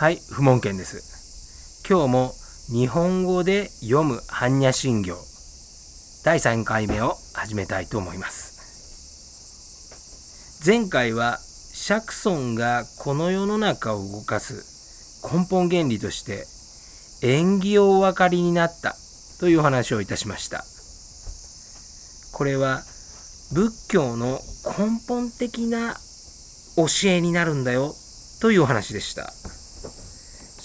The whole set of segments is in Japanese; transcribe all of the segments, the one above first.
はい、不問検です。今日も日本語で読む般若心経第3回目を始めたいと思います。前回は釈尊がこの世の中を動かす根本原理として縁起をお分かりになったという話をいたしました。これは仏教の根本的な教えになるんだよというお話でした。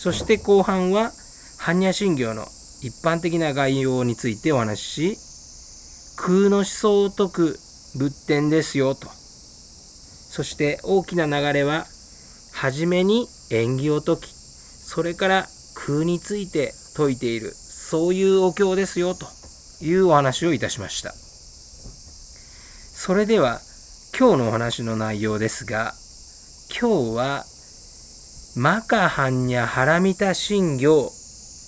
そして後半は般若心経の一般的な概要についてお話しし空の思想を説く仏典ですよと。そして大きな流れは初めに縁起を説きそれから空について説いているそういうお経ですよというお話をいたしました。それでは今日のお話の内容ですが今日はマカハンニャハラミタ神行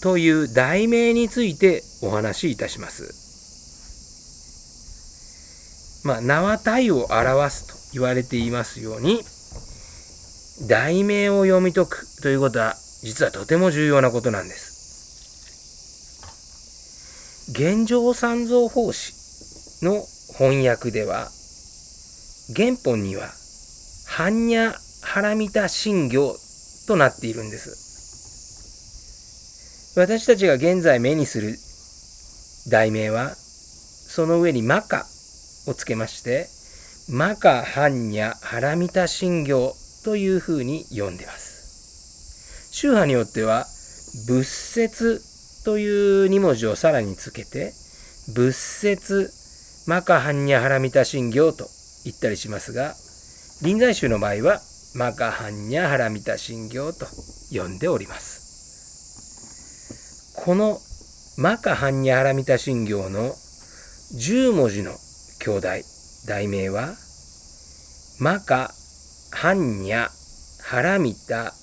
という題名についてお話しいたします。まあ、名は体を表すと言われていますように、題名を読み解くということは実はとても重要なことなんです。現状三蔵法師の翻訳では、原本には、般若ハラミタ神行となっているんです。私たちが現在目にする題名は、その上にマカをつけまして、マカ般若ハラミタ神行というふうに読んでます。宗派によっては、仏説という2文字をさらにつけて、仏説マカ般若ハラミタ神行と言ったりしますが、臨済宗の場合は、マカハンニャハラミタ神行と呼んでおります。このマカハンニャハラミタ神行の10文字の兄弟、題名は、マカハンニャハラミタ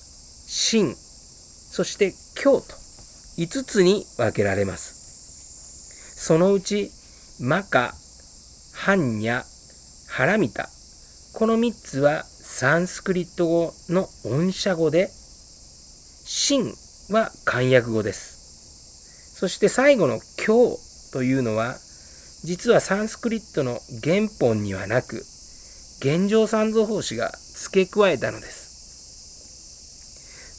神、そして経と5つに分けられます。そのうち、マカハンニャハラミタ、この3つはサンスクリット語の音写語で、神は漢訳語です。そして最後の経というのは、実はサンスクリットの原本にはなく、現状三蔵法師が付け加えたのです。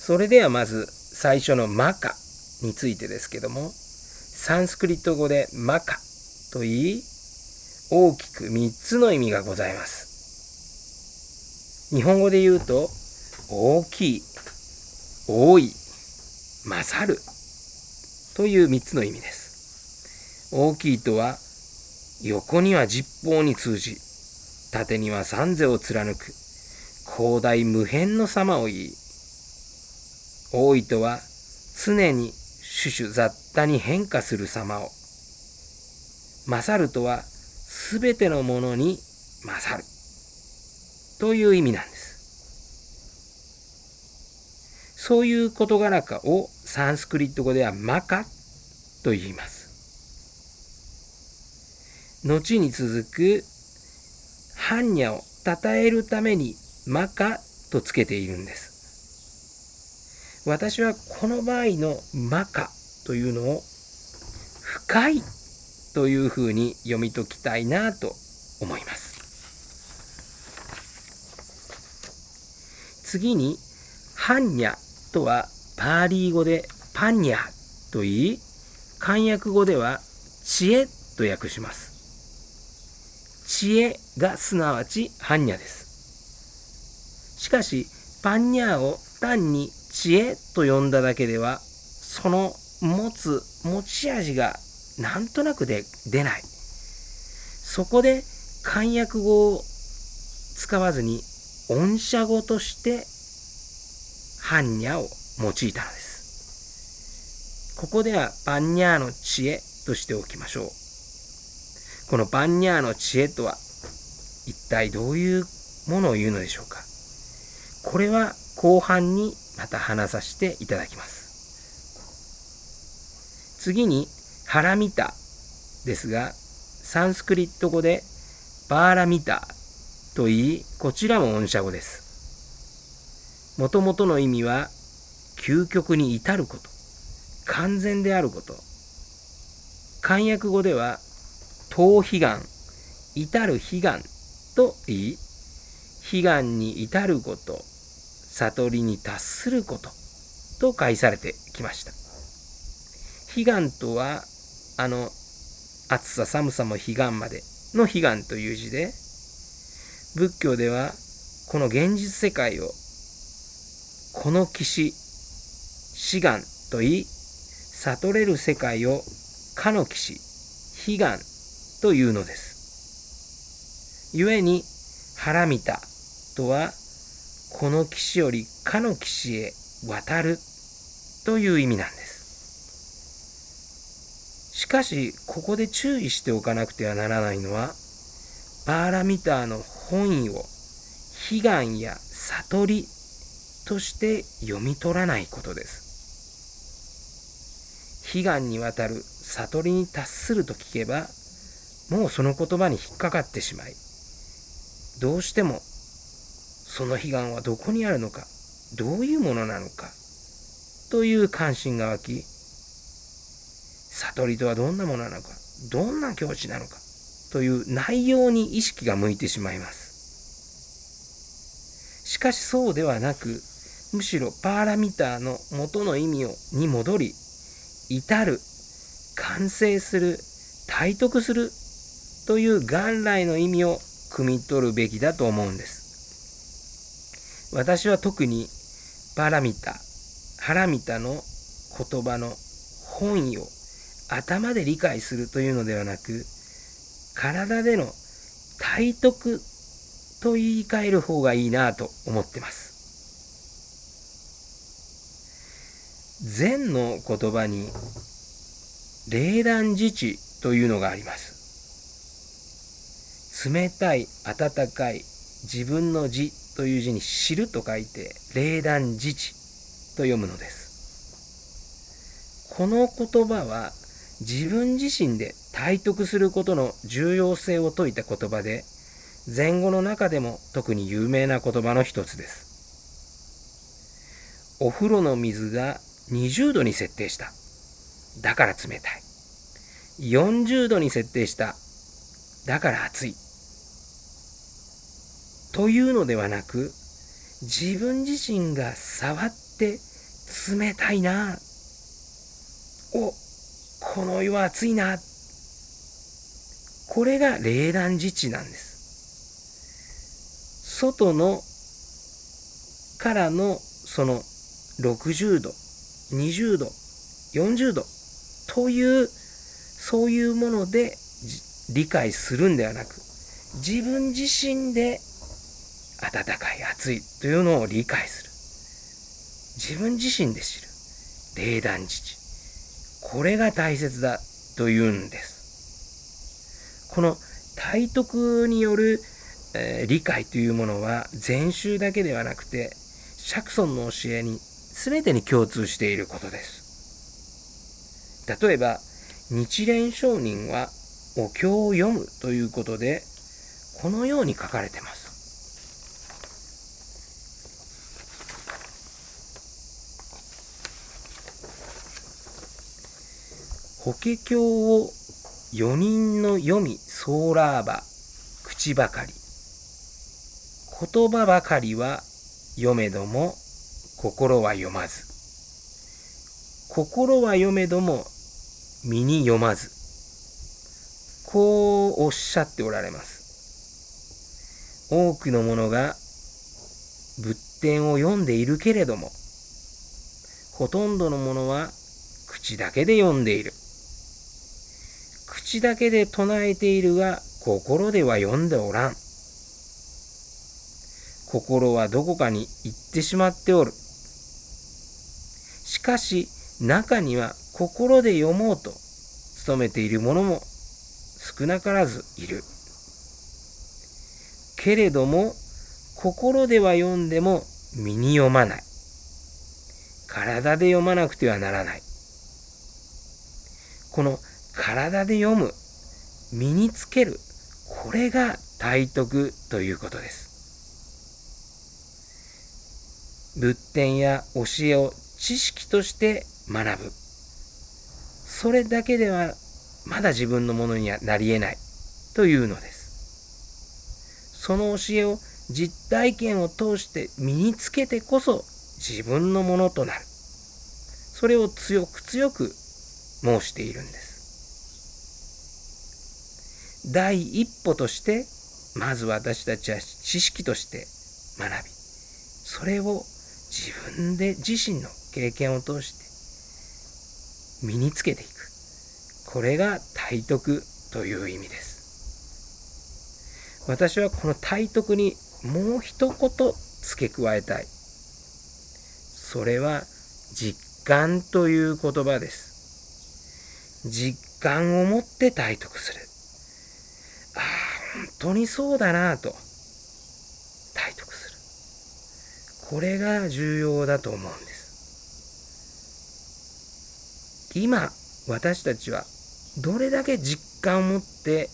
それではまず最初のマカについてですけども、サンスクリット語でマカと言い、大きく3つの意味がございます。日本語で言うと、大きい、多い、勝るという3つの意味です。大きいとは、横には十方に通じ、縦には三世を貫く、広大無辺の様を言い、多いとは、常に種々雑多に変化する様を、勝るとは、すべてのものに勝る。という意味なんです。そういう事柄かをサンスクリット語ではマカと言います。後に続く般若を称えるためにマカとつけているんです。私はこの場合のマカというのを深いというふうに読み解きたいなと思います。次に、般若とはパーリー語でパンニャと言い、漢訳語では知恵と訳します。知恵がすなわち般若です。しかし、パンニャを単に知恵と呼んだだけでは、その持つ持ち味がなんとなくで出ない。そこで漢訳語を使わずに音写語として般若を用いたのです。ここではパンニャーの知恵としておきましょう。このパンニャーの知恵とは一体どういうものを言うのでしょうか。これは後半にまた話させていただきます。次にハラミタですが、サンスクリット語でバーラミタと言い、こちらも音写語です。もともとの意味は、究極に至ること。完全であること。漢訳語では当悲願。至る悲願。と言い。悲願に至ること。悟りに達すること。と返されてきました。悲願とはあの暑さ寒さも彼岸までの彼岸という字で仏教ではこの現実世界をこの岸志願と言い悟れる世界をかの岸悲願というのです。故に腹見たとはこの岸よりかの岸へ渡るという意味なんです。しかしここで注意しておかなくてはならないのはパーラミターの本意を悲願や悟りとして読み取らないことです。悲願にわたる悟りに達すると聞けばもうその言葉に引っかかってしまいどうしてもその悲願はどこにあるのかどういうものなのかという関心が湧き悟りとはどんなものなのかどんな境地なのかという内容に意識が向いてしまいます。しかしそうではなくむしろパーラミターの元の意味をに戻り至る完成する体得するという元来の意味を汲み取るべきだと思うんです。私は特にパラミタハラミタの言葉の本意を頭で理解するというのではなく体での体得と言い換える方がいいなと思ってます。禅の言葉に霊断自治というのがあります。冷たい温かい自分の字という字に知ると書いて霊断自治と読むのです。この言葉は自分自身で体得することの重要性を説いた言葉で前後の中でも特に有名な言葉の一つです。お風呂の水が20度に設定した。だから冷たい。40度に設定した。だから暑い。というのではなく自分自身が触って冷たいなおこの世は暑いな。これが冷暖自治なんです。外のからのその60度、20度、40度というそういうもので理解するんではなく自分自身で暖かい暑いというのを理解する自分自身で知る冷暖自治これが大切だというんです。この体得による、えー、理解というものは禅宗だけではなくて釈尊の教えに全てに共通していることです。例えば日蓮上人はお経を読むということでこのように書かれてます。法華経を4人の読みソーラーバ口ばかり。言葉ばかりは読めども心は読まず。心は読めども身に読まず。こうおっしゃっておられます。多くの者が仏典を読んでいるけれどもほとんどの者は口だけで読んでいる。口だけで唱えているが心では読んでおらん。心はどこかに行ってしまっておる。しかし中には心で読もうと努めている者も少なからずいる。けれども心では読んでも身に読まない。体で読まなくてはならない。この体で読む、身につける、これが体得ということです。仏典や教えを知識として学ぶ。それだけではまだ自分のものにはなり得ないというのです。その教えを実体験を通して身につけてこそ自分のものとなる。それを強く強く申しているんです。第一歩としてまず私たちは知識として学びそれを自分で自身の経験を通して身につけていく。これが体徳という意味です。私はこの体徳にもう一言付け加えたい。それは実感という言葉です。実感を持って体得する。当にそうだなと。体得する。これが重要だと思うんです。今私たちはどれだけ実感を持って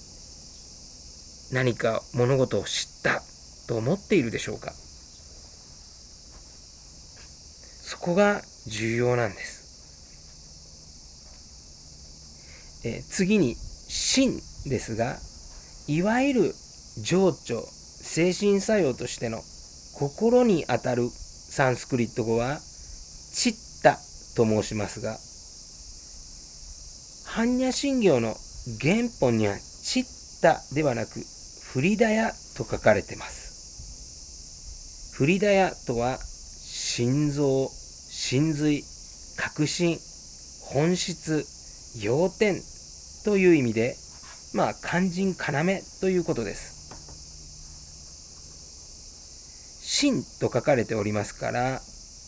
何か物事を知ったと思っているでしょうか。そこが重要なんです。え次に「心」ですがいわゆる情緒精神作用としての心にあたるサンスクリット語は「チッタ」と申しますが般若心経の原本には「チッタ」ではなく「フリダヤ」と書かれています。フリダヤとは心臓真髄確信本質要点という意味でまあ肝心要ということです真と書かれておりますから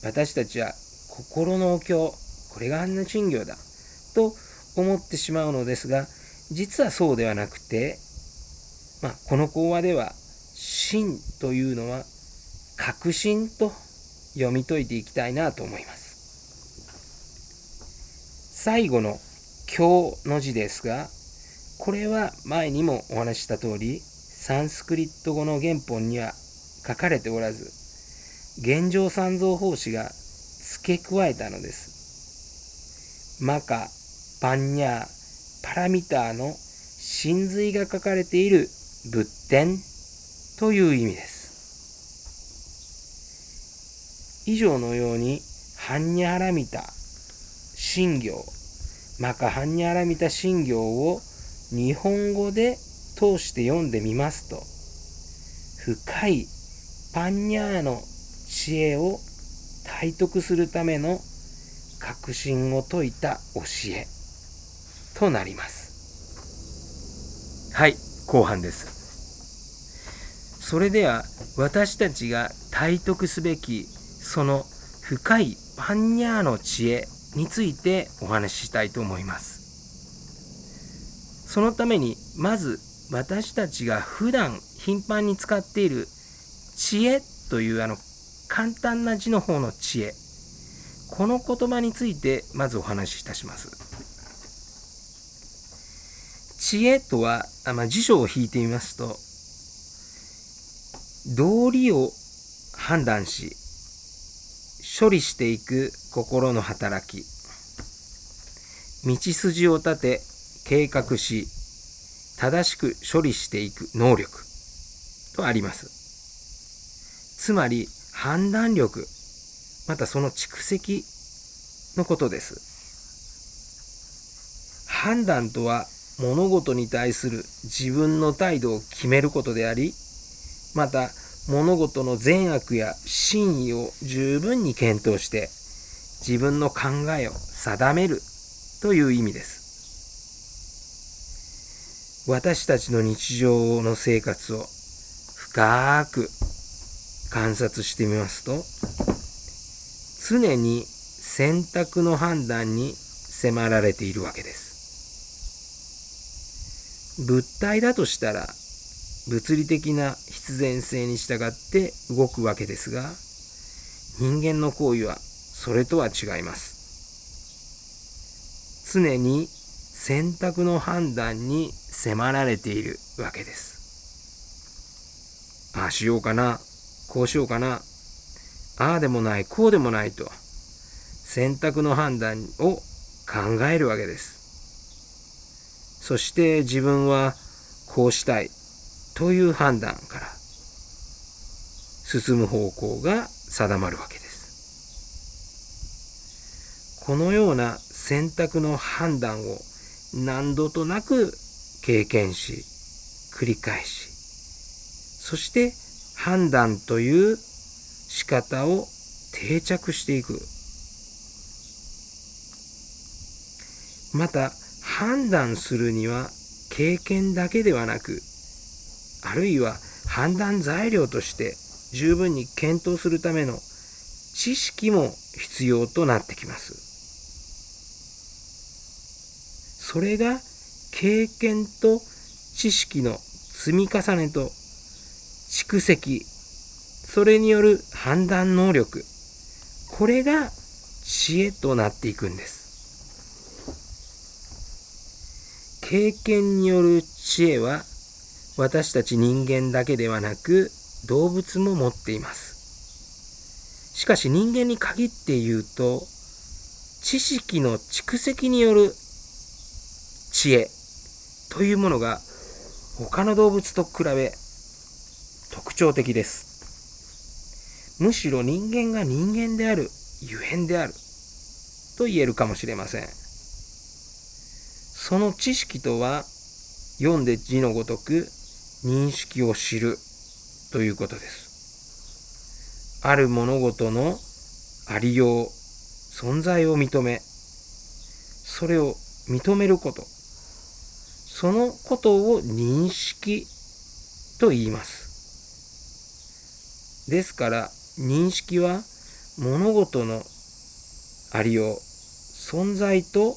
私たちは心のお経これが般若心経だと思ってしまうのですが実はそうではなくて、まあ、この講話では真というのは確信と読み解いていきたいなと思います。最後の経の字ですが、これは前にもお話しした通り、サンスクリット語の原本には書かれておらず、現状三蔵法師が付け加えたのです。マカ、パンニャー、パラミターの真髄が書かれている仏典という意味です。以上のように、ハンニャハラミタ、信行、マカハンニャハラミタ信行を日本語で通して読んでみますと、深いパンニャーの知恵を体得するための確信を説いた教えとなります。はい、後半です。それでは私たちが体得すべきその深いパンニャーの知恵についてお話ししたいと思います。そのためにまず私たちが普段頻繁に使っている知恵というあの簡単な字の方の知恵この言葉についてまずお話しいたします。知恵とは、あまあ、辞書を引いてみますと道理を判断し処理していく心の働き道筋を立て計画し正しく処理していく能力とありますつまり判断力またその蓄積のことです判断とは物事に対する自分の態度を決めることでありまた物事の善悪や真意を十分に検討して自分の考えを定めるという意味です。私たちの日常の生活を深く観察してみますと常に選択の判断に迫られているわけです。物体だとしたら物理的な必然性に従って動くわけですが人間の行為はそれとは違います常に選択の判断に迫られているわけです。ああしようかなこうしようかなああでもないこうでもないと選択の判断を考えるわけです。そして自分はこうしたいという判断から進む方向が定まるわけです。このような選択の判断を何度となく経験し繰り返しそして判断という仕方を定着していくまた判断するには経験だけではなくあるいは判断材料として十分に検討するための知識も必要となってきます。それが経験と知識の積み重ねと蓄積。それによる判断能力。これが知恵となっていくんです。経験による知恵は私たち人間だけではなく動物も持っています。しかし人間に限って言うと知識の蓄積による知恵。というものが他の動物と比べ特徴的です。むしろ人間が人間であるゆえんであると言えるかもしれません。その知識とは読んで字のごとく認識を知るということです。ある物事のありよう存在を認めそれを認めること。そのことを認識と言います。ですから認識は物事のありよう存在と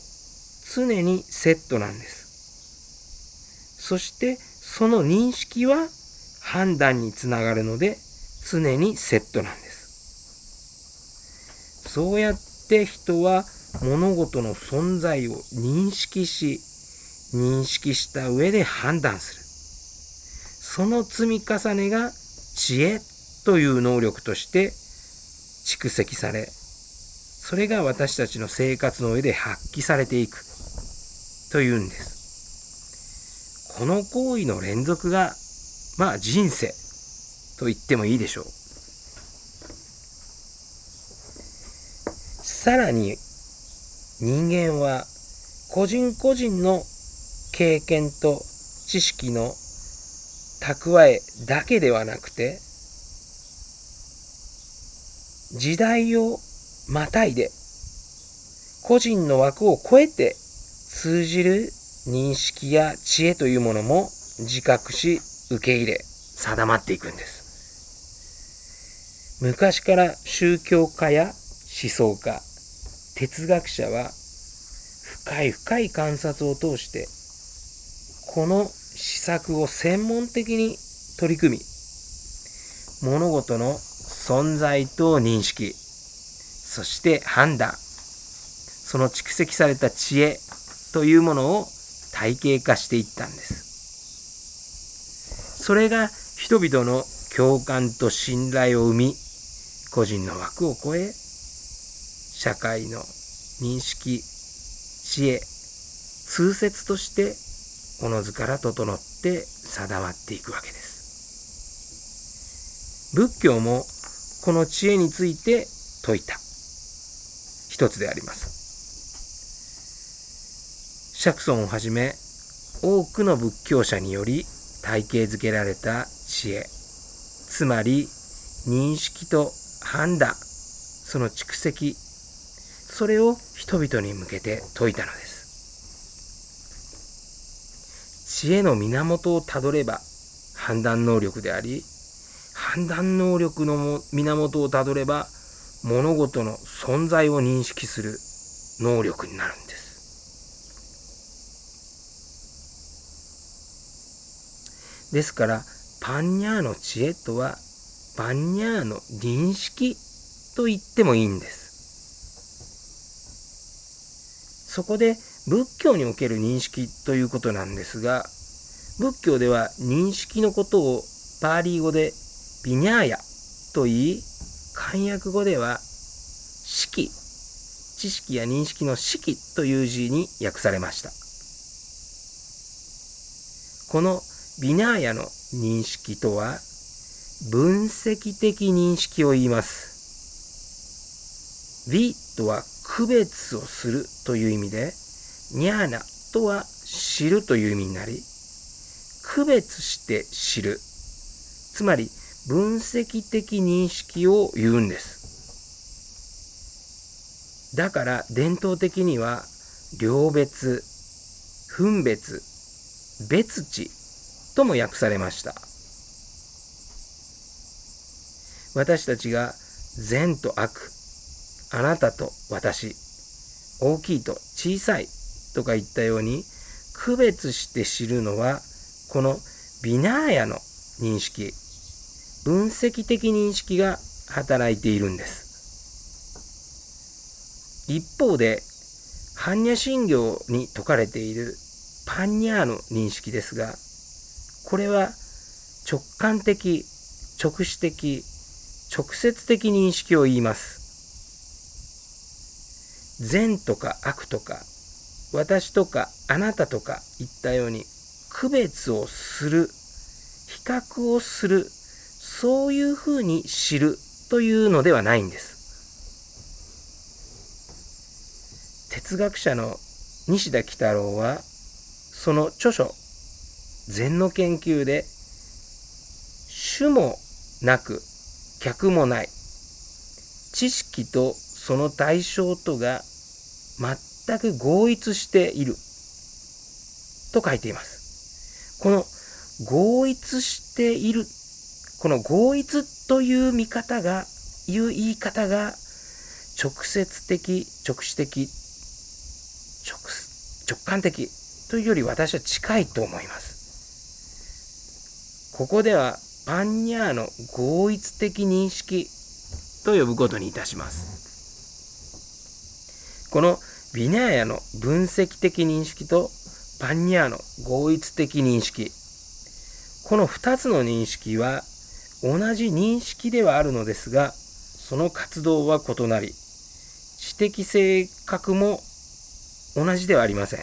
常にセットなんです。そしてその認識は判断につながるので常にセットなんです。そうやって人は物事の存在を認識し認識した上で判断する。その積み重ねが知恵という能力として蓄積され、それが私たちの生活の上で発揮されていくというんです。この行為の連続が、まあ人生と言ってもいいでしょう。さらに人間は個人個人の経験と知識の蓄えだけではなくて時代をまたいで個人の枠を超えて通じる認識や知恵というものも自覚し受け入れ定まっていくんです。昔から宗教家や思想家哲学者は深い深い観察を通してこの施策を専門的に取り組み物事の存在と認識そして判断その蓄積された知恵というものを体系化していったんです。それが人々の共感と信頼を生み個人の枠を超え社会の認識知恵通説としておのずから整って定まっていくわけです。仏教もこの知恵について説いた一つであります。釈尊をはじめ多くの仏教者により体系づけられた知恵つまり認識と判断その蓄積それを人々に向けて説いたのです知恵の源をたどれば判断能力であり判断能力の源をたどれば物事の存在を認識する能力になるんです。ですからパンニャーの知恵とはパンニャーの認識と言ってもいいんです。そこで仏教における認識ということなんですが仏教では認識のことをパーリー語でビニャーヤと言い漢訳語では式知識や認識の識という字に訳されました。このビナーヤの認識とは分析的認識を言います。ビとは区別をするという意味で、ニャーナとは知るという意味になり、区別して知る。つまり分析的認識を言うんです。だから伝統的には両別、分別、別地とも訳されました。私たちが善と悪、あなたと私、大きいと小さいとか言ったように区別して知るのはこのビナーヤの認識、分析的認識が働いているんです。一方で、般若心経に説かれているパンニャーの認識ですが、これは直感的、直視的、直接的認識を言います。善とか悪とか、私とかあなたとか言ったように区別をする、比較をする、そういうふうに知るというのではないんです。哲学者の西田喜太郎はその著書禅の研究で主もなく客もない知識とその対象とが全く合一していると書いていますこの合一しているこの合一という見方がいう言い方が直接的直視的直直感的というより私は近いと思います。ここではパンニャーの合一的認識と呼ぶことにいたします。このビナーヤの分析的認識とパンニャーの合一的認識この2つの認識は同じ認識ではあるのですがその活動は異なり知的性格も同じではありません。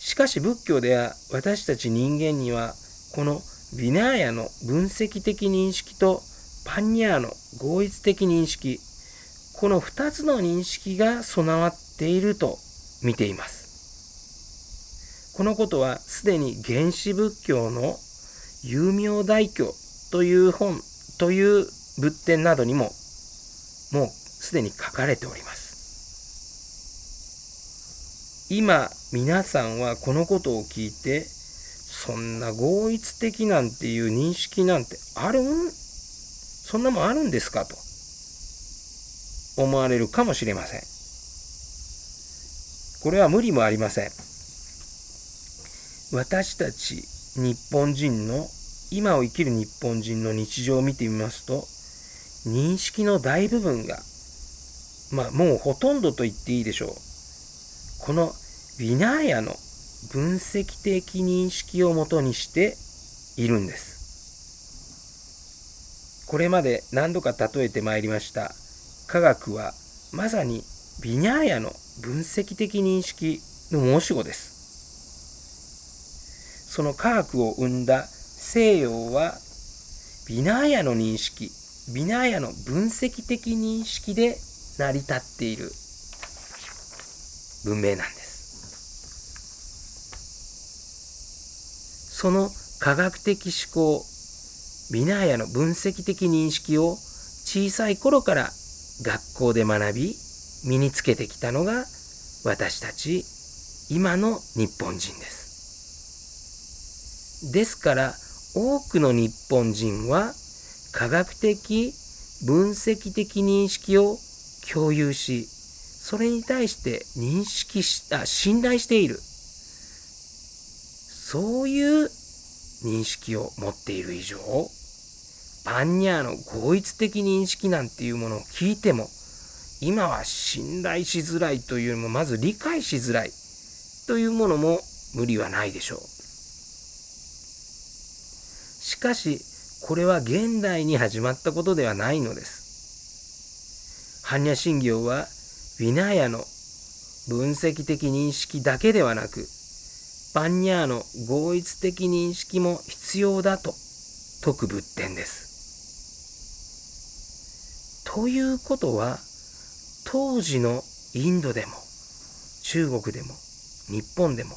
しかし仏教では私たち人間にはこのビナーヤの分析的認識とパンニャーの合一的認識この2つの認識が備わっていると見ています。このことはすでに原始仏教の有名大教という本という仏典などにももうすでに書かれております。今皆さんはこのことを聞いてそんな合一的なんていう認識なんてあるん？そんなもんあるんですかと思われるかもしれません。これは無理もありません。私たち日本人の今を生きる日本人の日常を見てみますと認識の大部分がまあもうほとんどと言っていいでしょうこのビナーヤの分析的認識をもとにしているんです。これまで何度か例えてまいりました科学はまさにビナーヤの分析的認識の申し子です。その科学を生んだ西洋はビナーヤの認識、ビナーヤの分析的認識で成り立っている文明なんです。その科学的思考、ビナーヤの分析的認識を小さい頃から学校で学び、身につけてきたのが私たち今の日本人です。ですから多くの日本人は科学的分析的認識を共有しそれに対して認識した信頼しているそういう認識を持っている以上パンニャーの合一的認識なんていうものを聞いても今は信頼しづらいというよりもまず理解しづらいというものも無理はないでしょう。しかしこれは現代に始まったことではないのです。般若心経はヴィナーヤの分析的認識だけではなくパンニャーの合一的認識も必要だと説く仏典です。ということは当時のインドでも中国でも日本でも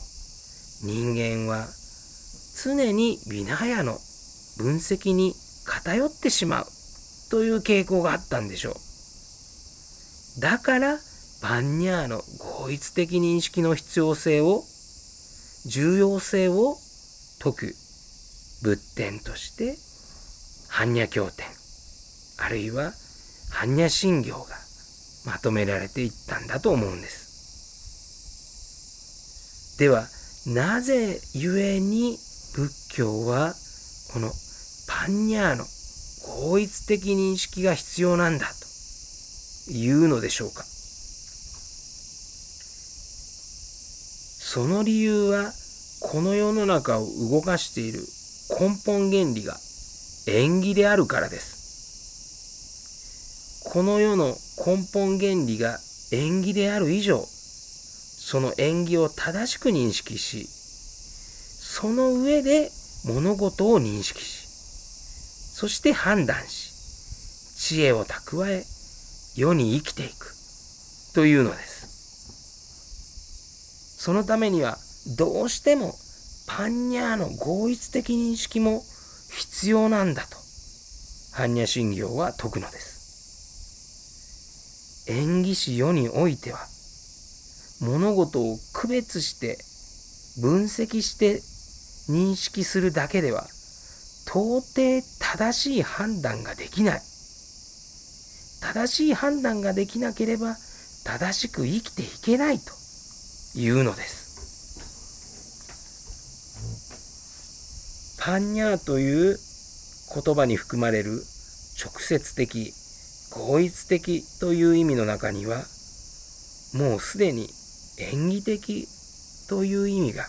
人間は常にビナヤの分析に偏ってしまうという傾向があったんでしょう。だからバンニャーの合一的認識の必要性を重要性を説く仏典として般若経典あるいは般若心経がまとめられていったんだと思うんです。ではなぜゆえに仏教はこのパンニャーの合一的認識が必要なんだというのでしょうかその理由はこの世の中を動かしている根本原理が縁起であるからです。この世の根本原理が縁起である以上、その縁起を正しく認識し、その上で物事を認識し、そして判断し、知恵を蓄え、世に生きていくというのです。そのためにはどうしてもパンニャーの合一的認識も必要なんだと般若心経は説くのです。演技史世においては物事を区別して分析して認識するだけでは到底正しい判断ができない。正しい判断ができなければ正しく生きていけないというのです。パンニャーという言葉に含まれる直接的合一的という意味の中にはもうすでに演技的という意味が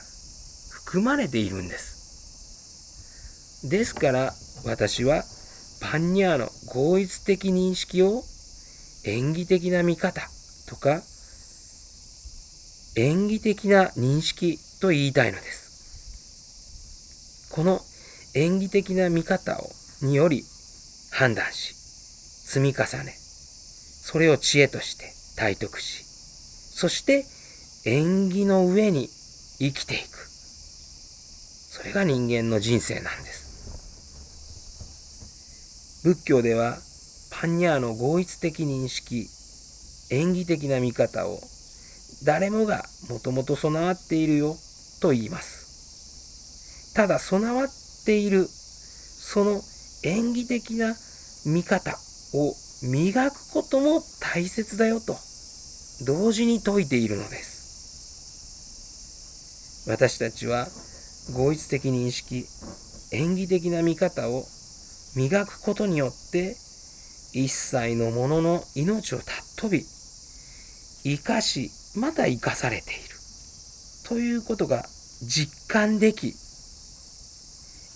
含まれているんです。ですから私はパンニャーの合一的認識を演技的な見方とか演技的な認識と言いたいのです。この演技的な見方をにより判断し、積み重ね、それを知恵として体得し、そして縁起の上に生きていく。それが人間の人生なんです。仏教ではパンニャーの合一的認識、演技的な見方を誰もがもともと備わっているよと言います。ただ備わっているその演技的な見方を磨くことも大切だよと同時に説いているのです。私たちは合一的認識、演技的な見方を磨くことによって一切のものの命を尊び、生かし、また生かされている。ということが実感でき、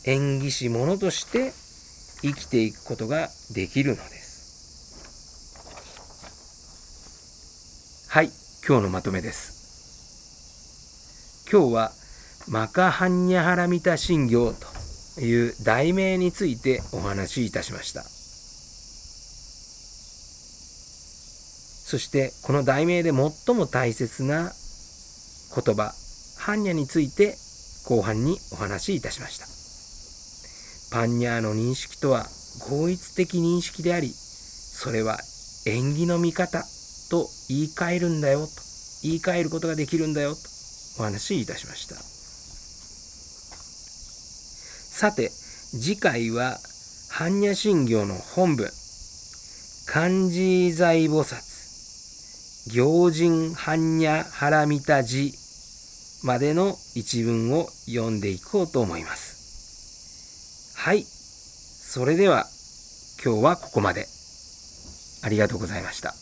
演技師ものとして生きていくことができるのです。はい、今日のまとめです。今日はマカハンニャハラミタ信行という題名についてお話しいたしました。そしてこの題名で最も大切な言葉、般若について後半にお話しいたしました。パンニャーの認識とは合一的認識であり、それは縁起の見方と言い換えるんだよと、言い換えることができるんだよとお話しいたしました。さて、次回は般若心経の本文、漢字財菩薩、行人般若腹見た字までの一文を読んでいこうと思います。はい。それでは、今日はここまで。ありがとうございました。